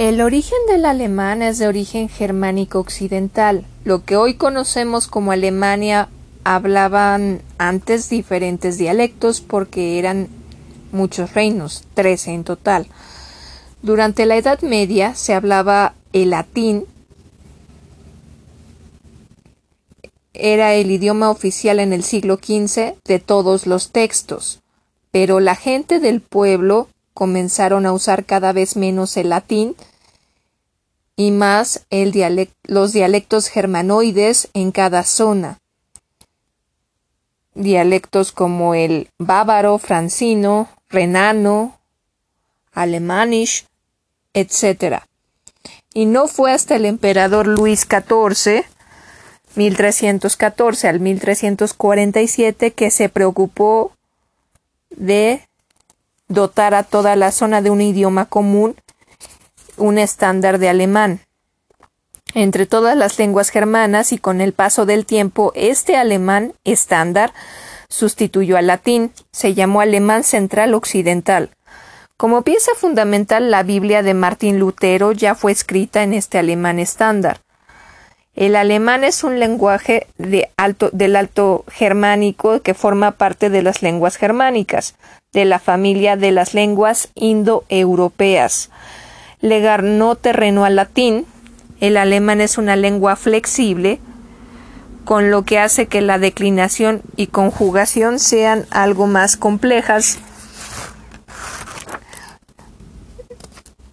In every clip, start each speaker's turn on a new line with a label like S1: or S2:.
S1: El origen del alemán es de origen germánico occidental. Lo que hoy conocemos como Alemania hablaban antes diferentes dialectos porque eran muchos reinos, trece en total. Durante la Edad Media se hablaba el latín, era el idioma oficial en el siglo XV de todos los textos, pero la gente del pueblo comenzaron a usar cada vez menos el latín y más los dialectos germanoides en cada zona. Dialectos como el bávaro, francino, renano, alemanisch, etc. Y no fue hasta el emperador Luis XIV 1314 al 1347 que se preocupó de dotar a toda la zona de un idioma común, un estándar de alemán. Entre todas las lenguas germanas y con el paso del tiempo, este alemán estándar sustituyó al latín, se llamó alemán central occidental. Como pieza fundamental, la Biblia de Martín Lutero ya fue escrita en este alemán estándar. El alemán es un lenguaje de alto, del alto germánico que forma parte de las lenguas germánicas, de la familia de las lenguas indoeuropeas. Legar no terreno al latín, el alemán es una lengua flexible, con lo que hace que la declinación y conjugación sean algo más complejas.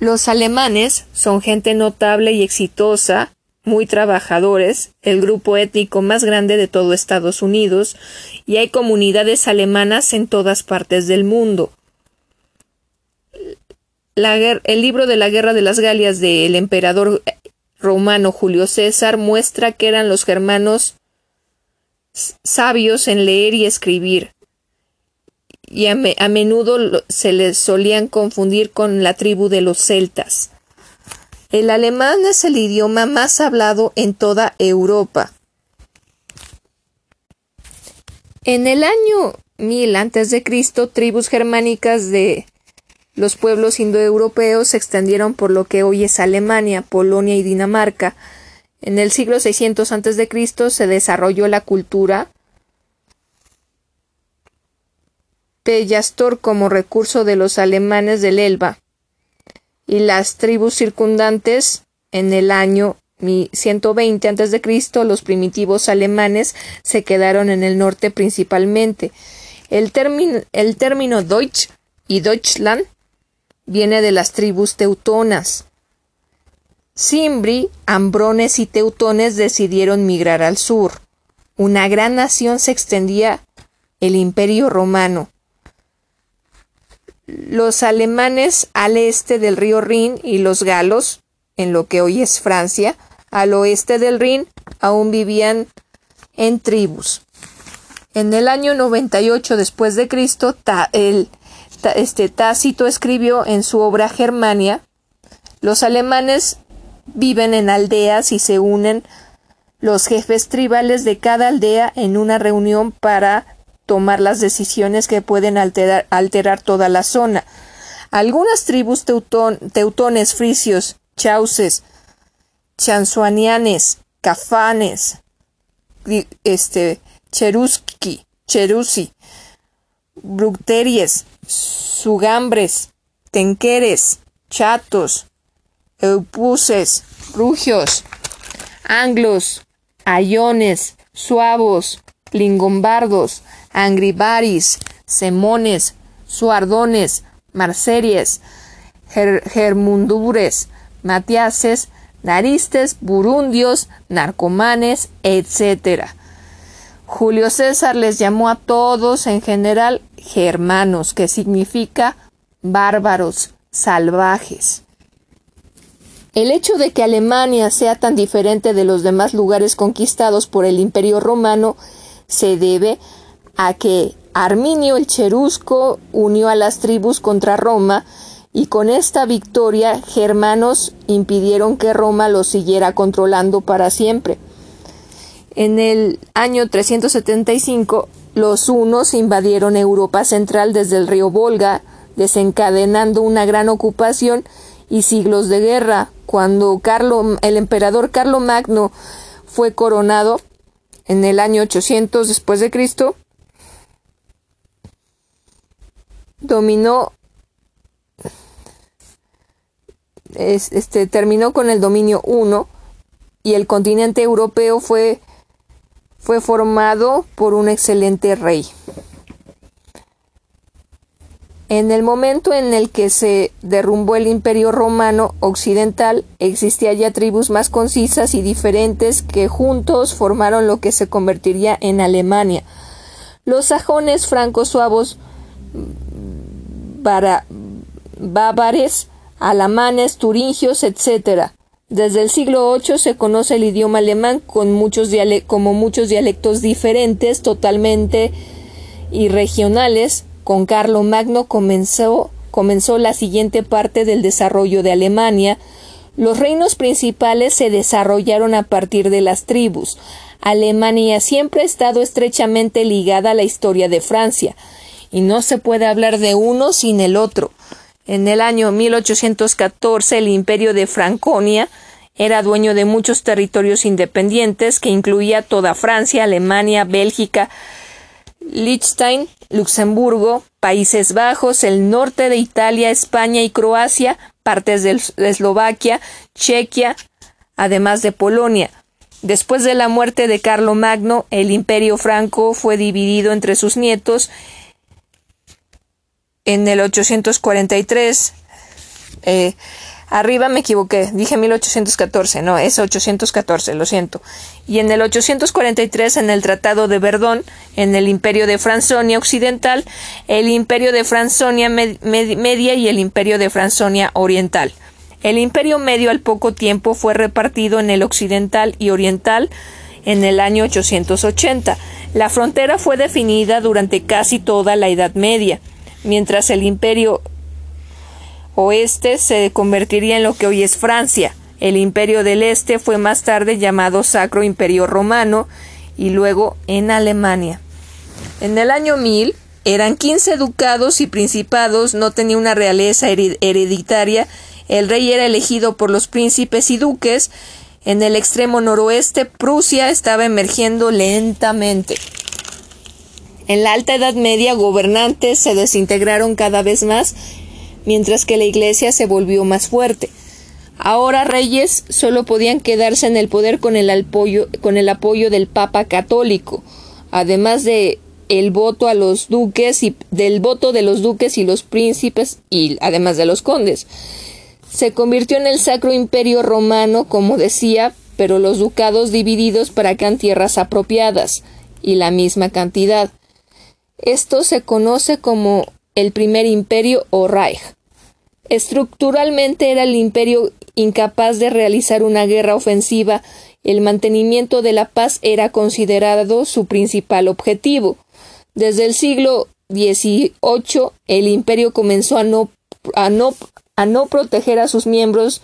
S1: Los alemanes son gente notable y exitosa muy trabajadores, el grupo étnico más grande de todo Estados Unidos, y hay comunidades alemanas en todas partes del mundo. El libro de la Guerra de las Galias del emperador romano Julio César muestra que eran los germanos sabios en leer y escribir, y a menudo se les solían confundir con la tribu de los celtas. El alemán es el idioma más hablado en toda Europa. En el año 1000 a.C., tribus germánicas de los pueblos indoeuropeos se extendieron por lo que hoy es Alemania, Polonia y Dinamarca. En el siglo 600 a.C. se desarrolló la cultura Pellastor como recurso de los alemanes del Elba y las tribus circundantes en el año 120 a.C. los primitivos alemanes se quedaron en el norte principalmente. El, el término Deutsch y Deutschland viene de las tribus teutonas. Simbri, ambrones y teutones decidieron migrar al sur. Una gran nación se extendía el imperio romano los alemanes al este del río Rin y los galos, en lo que hoy es Francia, al oeste del Rin, aún vivían en tribus. En el año 98 después de Cristo, el, este Tácito escribió en su obra Germania, los alemanes viven en aldeas y se unen los jefes tribales de cada aldea en una reunión para tomar las decisiones que pueden alterar, toda la zona. Algunas tribus teutones, frisios, chauces, chansuanianes, cafanes, este, cheruski, cherusi, bructeries, sugambres, tenqueres, chatos, eupuses, rugios, anglos, ayones, suavos, lingombardos, angribaris, semones, suardones, marseries, germundures, matiases, naristes, burundios, narcomanes, etc. Julio César les llamó a todos en general germanos, que significa bárbaros, salvajes. El hecho de que Alemania sea tan diferente de los demás lugares conquistados por el Imperio romano se debe a que Arminio el Cherusco unió a las tribus contra Roma y con esta victoria germanos impidieron que Roma los siguiera controlando para siempre. En el año 375 los hunos invadieron Europa central desde el río Volga, desencadenando una gran ocupación y siglos de guerra. Cuando el emperador Carlo Magno fue coronado en el año 800 después de Cristo, dominó este terminó con el dominio 1 y el continente europeo fue fue formado por un excelente rey. En el momento en el que se derrumbó el imperio romano occidental, existía ya tribus más concisas y diferentes que juntos formaron lo que se convertiría en Alemania. Los sajones francos suavos, bávares, alamanes, turingios, etc. Desde el siglo VIII se conoce el idioma alemán con muchos como muchos dialectos diferentes, totalmente irregionales, con Carlo Magno comenzó, comenzó la siguiente parte del desarrollo de Alemania. Los reinos principales se desarrollaron a partir de las tribus. Alemania siempre ha estado estrechamente ligada a la historia de Francia, y no se puede hablar de uno sin el otro. En el año 1814 el imperio de Franconia era dueño de muchos territorios independientes que incluía toda Francia, Alemania, Bélgica, Liechtenstein, Luxemburgo, Países Bajos, el norte de Italia, España y Croacia, partes de Eslovaquia, Chequia, además de Polonia. Después de la muerte de Carlo Magno, el imperio franco fue dividido entre sus nietos en el 843. Eh, Arriba me equivoqué, dije 1814, no, es 814, lo siento. Y en el 843, en el Tratado de Verdón, en el Imperio de Franzonia Occidental, el Imperio de Franzonia Media y el Imperio de Franzonia Oriental. El Imperio Medio al poco tiempo fue repartido en el Occidental y Oriental en el año 880. La frontera fue definida durante casi toda la Edad Media, mientras el Imperio oeste se convertiría en lo que hoy es Francia. El imperio del este fue más tarde llamado Sacro Imperio Romano y luego en Alemania. En el año 1000 eran 15 ducados y principados, no tenía una realeza hereditaria, el rey era elegido por los príncipes y duques, en el extremo noroeste Prusia estaba emergiendo lentamente. En la Alta Edad Media gobernantes se desintegraron cada vez más mientras que la Iglesia se volvió más fuerte. Ahora reyes solo podían quedarse en el poder con el, apoyo, con el apoyo del Papa católico, además de el voto a los duques y del voto de los duques y los príncipes y además de los condes. Se convirtió en el Sacro Imperio Romano, como decía, pero los ducados divididos para que tierras apropiadas y la misma cantidad. Esto se conoce como el primer imperio o Reich. Estructuralmente era el imperio incapaz de realizar una guerra ofensiva, el mantenimiento de la paz era considerado su principal objetivo. Desde el siglo XVIII el imperio comenzó a no, a no, a no proteger a sus miembros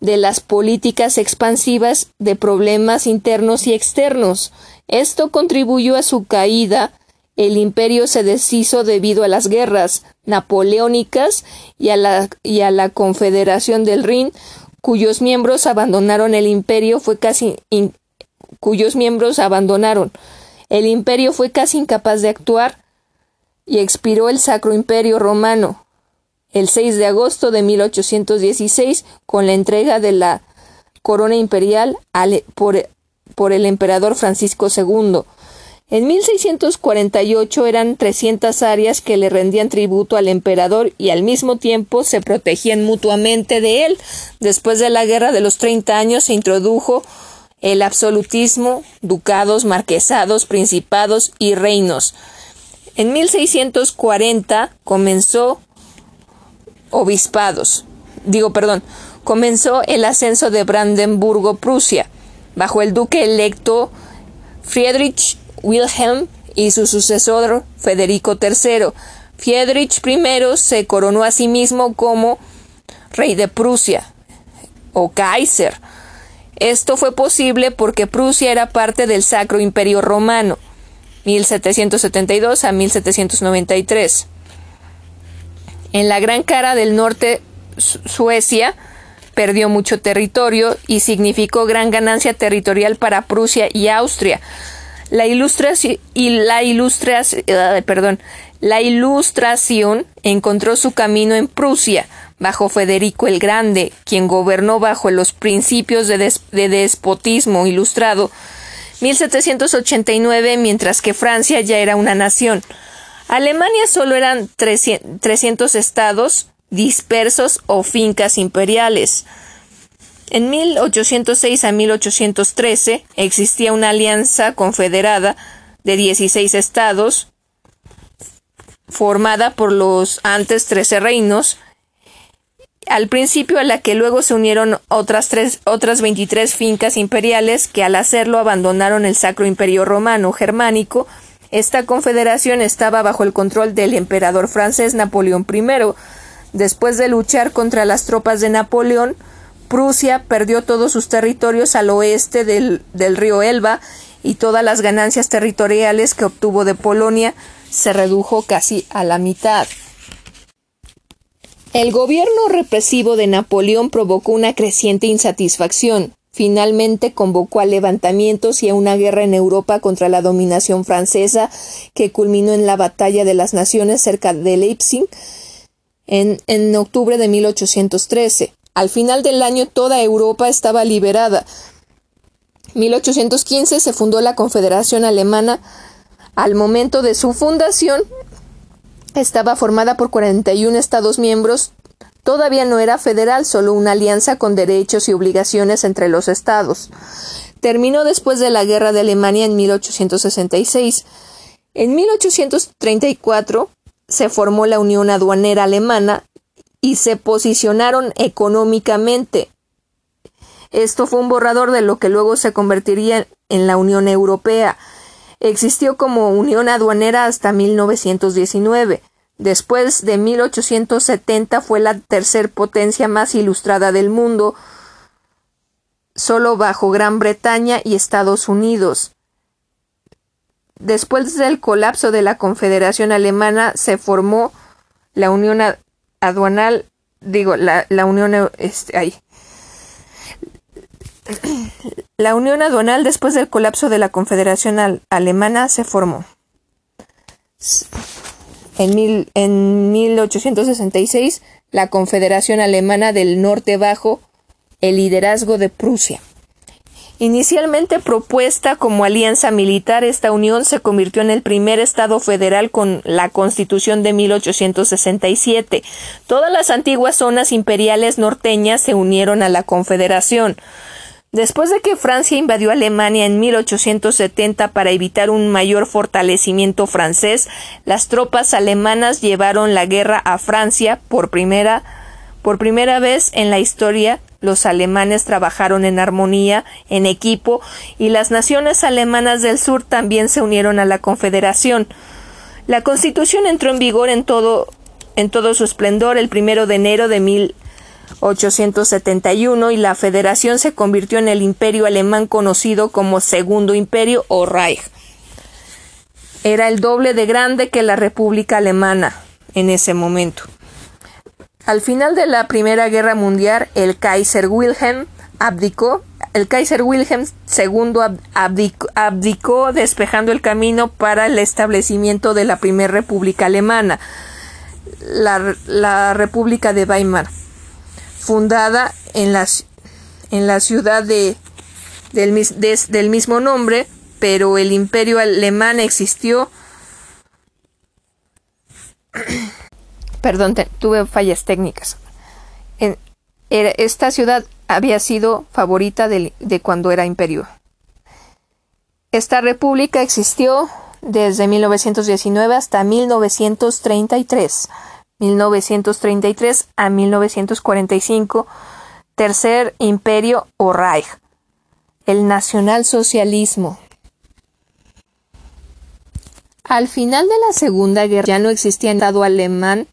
S1: de las políticas expansivas de problemas internos y externos. Esto contribuyó a su caída el imperio se deshizo debido a las guerras napoleónicas y a la, y a la Confederación del Rin, cuyos miembros abandonaron el imperio fue casi cuyos miembros abandonaron. El imperio fue casi incapaz de actuar y expiró el Sacro Imperio Romano el 6 de agosto de 1816 con la entrega de la corona imperial por, por el emperador Francisco II. En 1648 eran 300 áreas que le rendían tributo al emperador y al mismo tiempo se protegían mutuamente de él. Después de la Guerra de los Treinta años se introdujo el absolutismo, ducados, marquesados, principados y reinos. En 1640 comenzó obispados. Digo, perdón, comenzó el ascenso de Brandenburgo-Prusia bajo el duque electo Friedrich Wilhelm y su sucesor Federico III. Friedrich I se coronó a sí mismo como rey de Prusia o Kaiser. Esto fue posible porque Prusia era parte del Sacro Imperio Romano, 1772 a 1793. En la gran cara del norte Suecia perdió mucho territorio y significó gran ganancia territorial para Prusia y Austria. La ilustración la ilustración, perdón, la ilustración encontró su camino en Prusia, bajo Federico el Grande, quien gobernó bajo los principios de, de despotismo ilustrado 1789, mientras que Francia ya era una nación. Alemania solo eran 300 estados dispersos o fincas imperiales. En 1806 a 1813 existía una alianza confederada de 16 estados formada por los antes 13 reinos, al principio a la que luego se unieron otras, tres, otras 23 fincas imperiales que al hacerlo abandonaron el Sacro Imperio Romano Germánico. Esta confederación estaba bajo el control del emperador francés Napoleón I. Después de luchar contra las tropas de Napoleón, Prusia perdió todos sus territorios al oeste del, del río Elba y todas las ganancias territoriales que obtuvo de Polonia se redujo casi a la mitad. El gobierno represivo de Napoleón provocó una creciente insatisfacción. Finalmente convocó a levantamientos y a una guerra en Europa contra la dominación francesa que culminó en la Batalla de las Naciones cerca de Leipzig en, en octubre de 1813. Al final del año toda Europa estaba liberada. 1815 se fundó la Confederación Alemana. Al momento de su fundación, estaba formada por 41 Estados miembros. Todavía no era federal, solo una alianza con derechos y obligaciones entre los Estados. Terminó después de la Guerra de Alemania en 1866. En 1834 se formó la Unión Aduanera Alemana y se posicionaron económicamente. Esto fue un borrador de lo que luego se convertiría en la Unión Europea. Existió como unión aduanera hasta 1919. Después de 1870 fue la tercer potencia más ilustrada del mundo, solo bajo Gran Bretaña y Estados Unidos. Después del colapso de la Confederación Alemana se formó la Unión Aduanal, digo, la, la Unión, este, ay, la Unión Aduanal después del colapso de la Confederación Alemana se formó. En, mil, en 1866, la Confederación Alemana del Norte bajo el liderazgo de Prusia. Inicialmente propuesta como alianza militar, esta unión se convirtió en el primer Estado federal con la Constitución de 1867. Todas las antiguas zonas imperiales norteñas se unieron a la Confederación. Después de que Francia invadió Alemania en 1870 para evitar un mayor fortalecimiento francés, las tropas alemanas llevaron la guerra a Francia por primera por primera vez en la historia los alemanes trabajaron en armonía, en equipo, y las naciones alemanas del sur también se unieron a la Confederación. La Constitución entró en vigor en todo, en todo su esplendor el primero de enero de mil 871 y la federación se convirtió en el imperio alemán conocido como Segundo Imperio o Reich. Era el doble de grande que la República Alemana en ese momento. Al final de la Primera Guerra Mundial, el Kaiser Wilhelm abdicó. El Kaiser Wilhelm II abdicó, despejando el camino para el establecimiento de la Primera República Alemana, la, República de Weimar fundada en la, en la ciudad de, del, del mismo nombre, pero el imperio alemán existió. Perdón, tuve fallas técnicas. Esta ciudad había sido favorita de, de cuando era imperio. Esta república existió desde 1919 hasta 1933. 1933 a 1945, Tercer Imperio o Reich, el nacionalsocialismo. Al final de la Segunda Guerra ya no existía Estado alemán,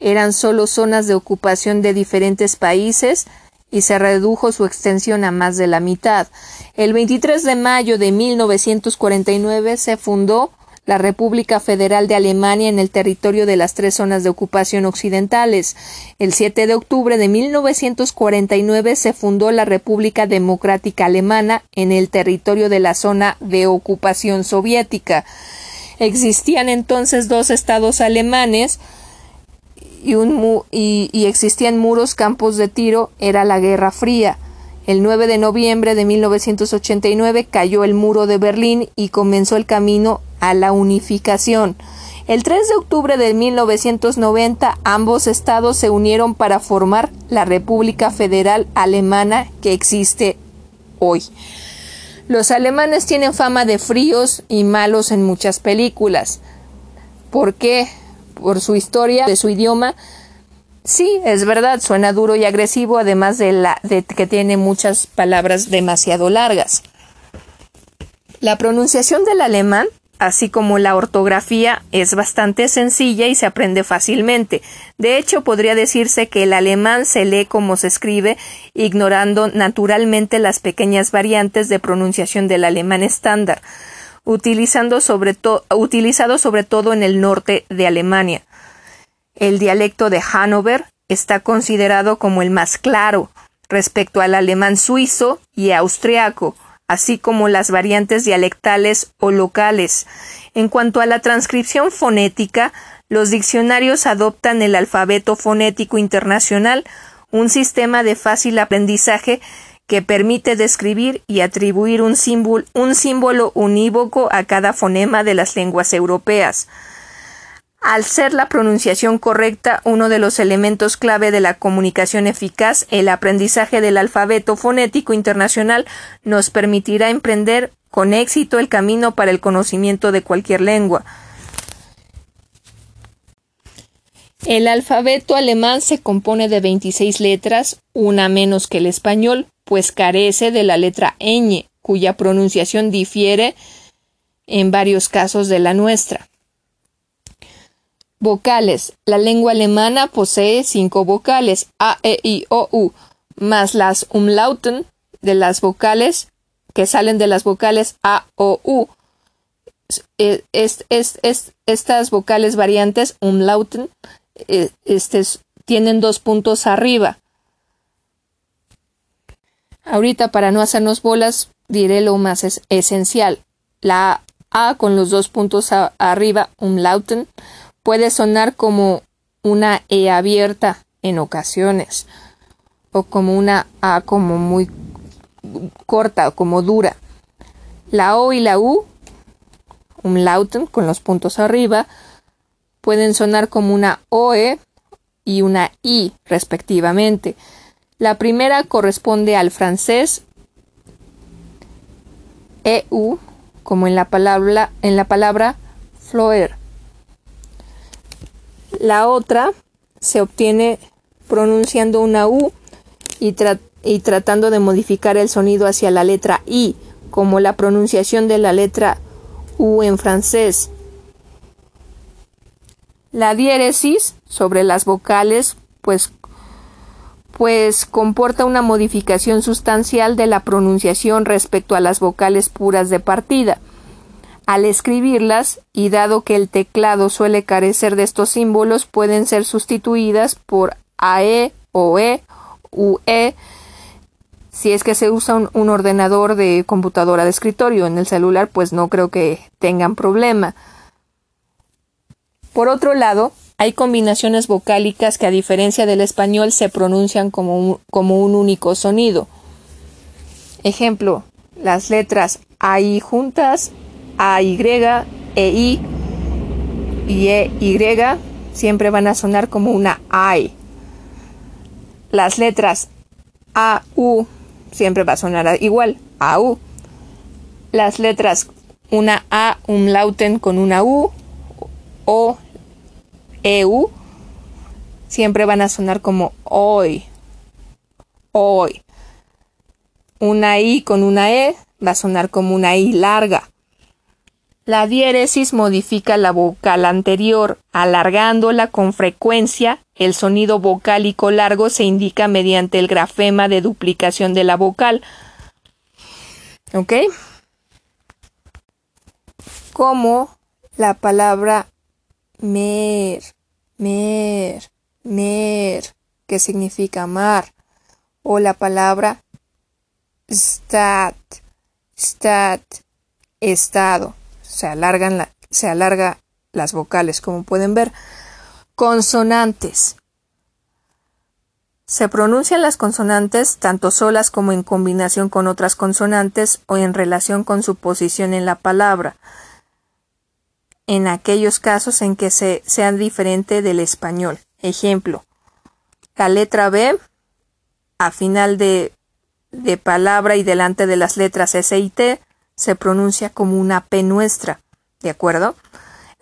S1: eran solo zonas de ocupación de diferentes países y se redujo su extensión a más de la mitad. El 23 de mayo de 1949 se fundó la República Federal de Alemania en el territorio de las tres zonas de ocupación occidentales. El 7 de octubre de 1949 se fundó la República Democrática Alemana en el territorio de la zona de ocupación soviética. Existían entonces dos estados alemanes y, un y, existían muros, campos de tiro, era la Guerra Fría. El 9 de noviembre de 1989 cayó el muro de Berlín y comenzó el camino a la unificación. El 3 de octubre de 1990 ambos estados se unieron para formar la República Federal Alemana que existe hoy. Los alemanes tienen fama de fríos y malos en muchas películas. ¿Por qué? Por su historia, de su idioma, Sí, es verdad, suena duro y agresivo, además de, la, de que tiene muchas palabras demasiado largas. La pronunciación del alemán, así como la ortografía, es bastante sencilla y se aprende fácilmente. De hecho, podría decirse que el alemán se lee como se escribe, ignorando naturalmente las pequeñas variantes de pronunciación del alemán estándar, utilizando sobre utilizado sobre todo en el norte de Alemania. El dialecto de Hannover está considerado como el más claro respecto al alemán suizo y austriaco, así como las variantes dialectales o locales. En cuanto a la transcripción fonética, los diccionarios adoptan el alfabeto fonético internacional, un sistema de fácil aprendizaje que permite describir y atribuir un símbolo, un símbolo unívoco a cada fonema de las lenguas europeas. Al ser la pronunciación correcta uno de los elementos clave de la comunicación eficaz, el aprendizaje del alfabeto fonético internacional nos permitirá emprender con éxito el camino para el conocimiento de cualquier lengua. El alfabeto alemán se compone de 26 letras, una menos que el español, pues carece de la letra ñ, cuya pronunciación difiere en varios casos de la nuestra. Vocales. La lengua alemana posee cinco vocales A, E, I, O, U, más las umlauten de las vocales que salen de las vocales A, O, U. estas vocales variantes umlauten eh, este, tienen dos puntos arriba. Ahorita para no hacernos bolas diré lo más esencial. La A con los dos puntos arriba umlauten puede sonar como una E abierta en ocasiones o como una A como muy corta o como dura. La O y la U, umlauten con los puntos arriba, pueden sonar como una OE y una I respectivamente. La primera corresponde al francés EU, como en la palabra, en la palabra floer. La otra se obtiene pronunciando una U y, tratando de modificar el sonido hacia la letra I, como la pronunciación de la letra U en francés. La diéresis sobre las vocales, pues, pues comporta una modificación sustancial de la pronunciación respecto a las vocales puras de partida. Al escribirlas, y dado que el teclado suele carecer de estos símbolos, pueden ser sustituidas por AE o E, UE, si es que se usa un, ordenador de computadora de escritorio. En el celular, pues no creo que tengan problema. Por otro lado, hay combinaciones vocálicas que a diferencia del español se pronuncian como como un único sonido. Ejemplo, las letras AI juntas a Y, E, I y E, Y siempre van a sonar como una I. Las letras A, U siempre va a sonar igual, A, U. Las letras una A umlauten con una U o EU siempre van a sonar como hoy. Hoy. Una I con una E va a sonar como una I larga. La diéresis modifica la vocal anterior, alargándola con frecuencia. El sonido vocálico largo se indica mediante el grafema de duplicación de la vocal. ¿Ok? Como la palabra mer, mer, mer, que significa mar, o la palabra stat, stat, estado. Se alargan la, se alarga las vocales, como pueden ver. Consonantes. Se pronuncian las consonantes tanto solas como en combinación con otras consonantes o en relación con su posición en la palabra, en aquellos casos en que se, sean diferente del español. Ejemplo, la letra B a final de, de palabra y delante de las letras S y T se pronuncia como una P nuestra, ¿de acuerdo?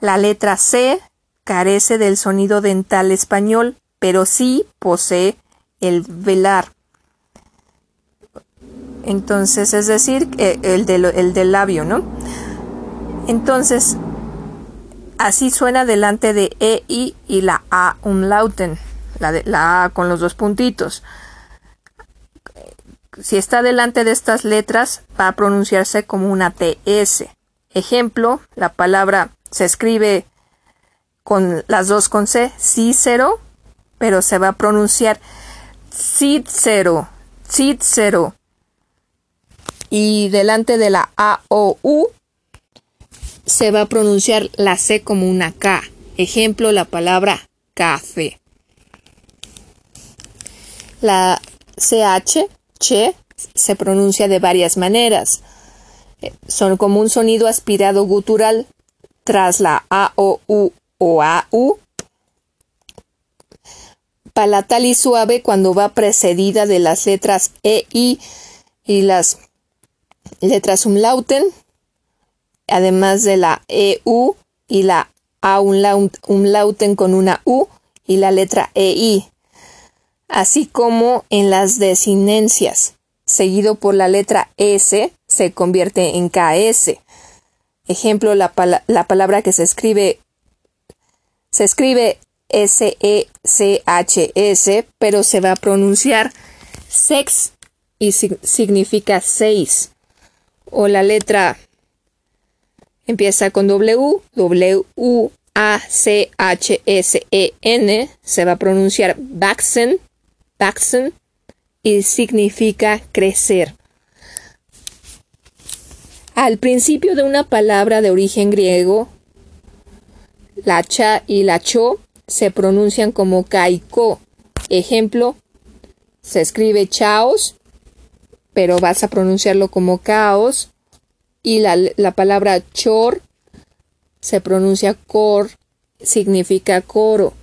S1: La letra C carece del sonido dental español, pero sí posee el velar. Entonces, es decir, el, el del labio, ¿no? Entonces, así suena delante de E, I y la A umlauten, la, la A con los dos puntitos. Si está delante de estas letras, va a pronunciarse como una TS. Ejemplo, la palabra se escribe con las dos con C, Cícero, pero se va a pronunciar Cícero, Cícero. Y delante de la A o U se va a pronunciar la C como una K. Ejemplo, la palabra café. La CH, che, se pronuncia de varias maneras. Eh, son como un sonido aspirado gutural tras la A o U o A U palatal y suave cuando va precedida de las letras E, I y las letras umlauten, además de la E, U y la A umlauten con una U y la letra E, I, así como en las desinencias, seguido por la letra S, se convierte en KS. Ejemplo, la, la palabra que se escribe se escribe S-E-C-H-S, pero se va a pronunciar sex y significa seis. O la letra empieza con W, W-A-C-H-S-E-N, se va a pronunciar Baxen, Baxen, y significa crecer. Al principio de una palabra de origen griego, la cha y la cho se pronuncian como caicó. Ejemplo, se escribe chaos, pero vas a pronunciarlo como caos. Y la, la palabra chor se pronuncia cor, significa coro.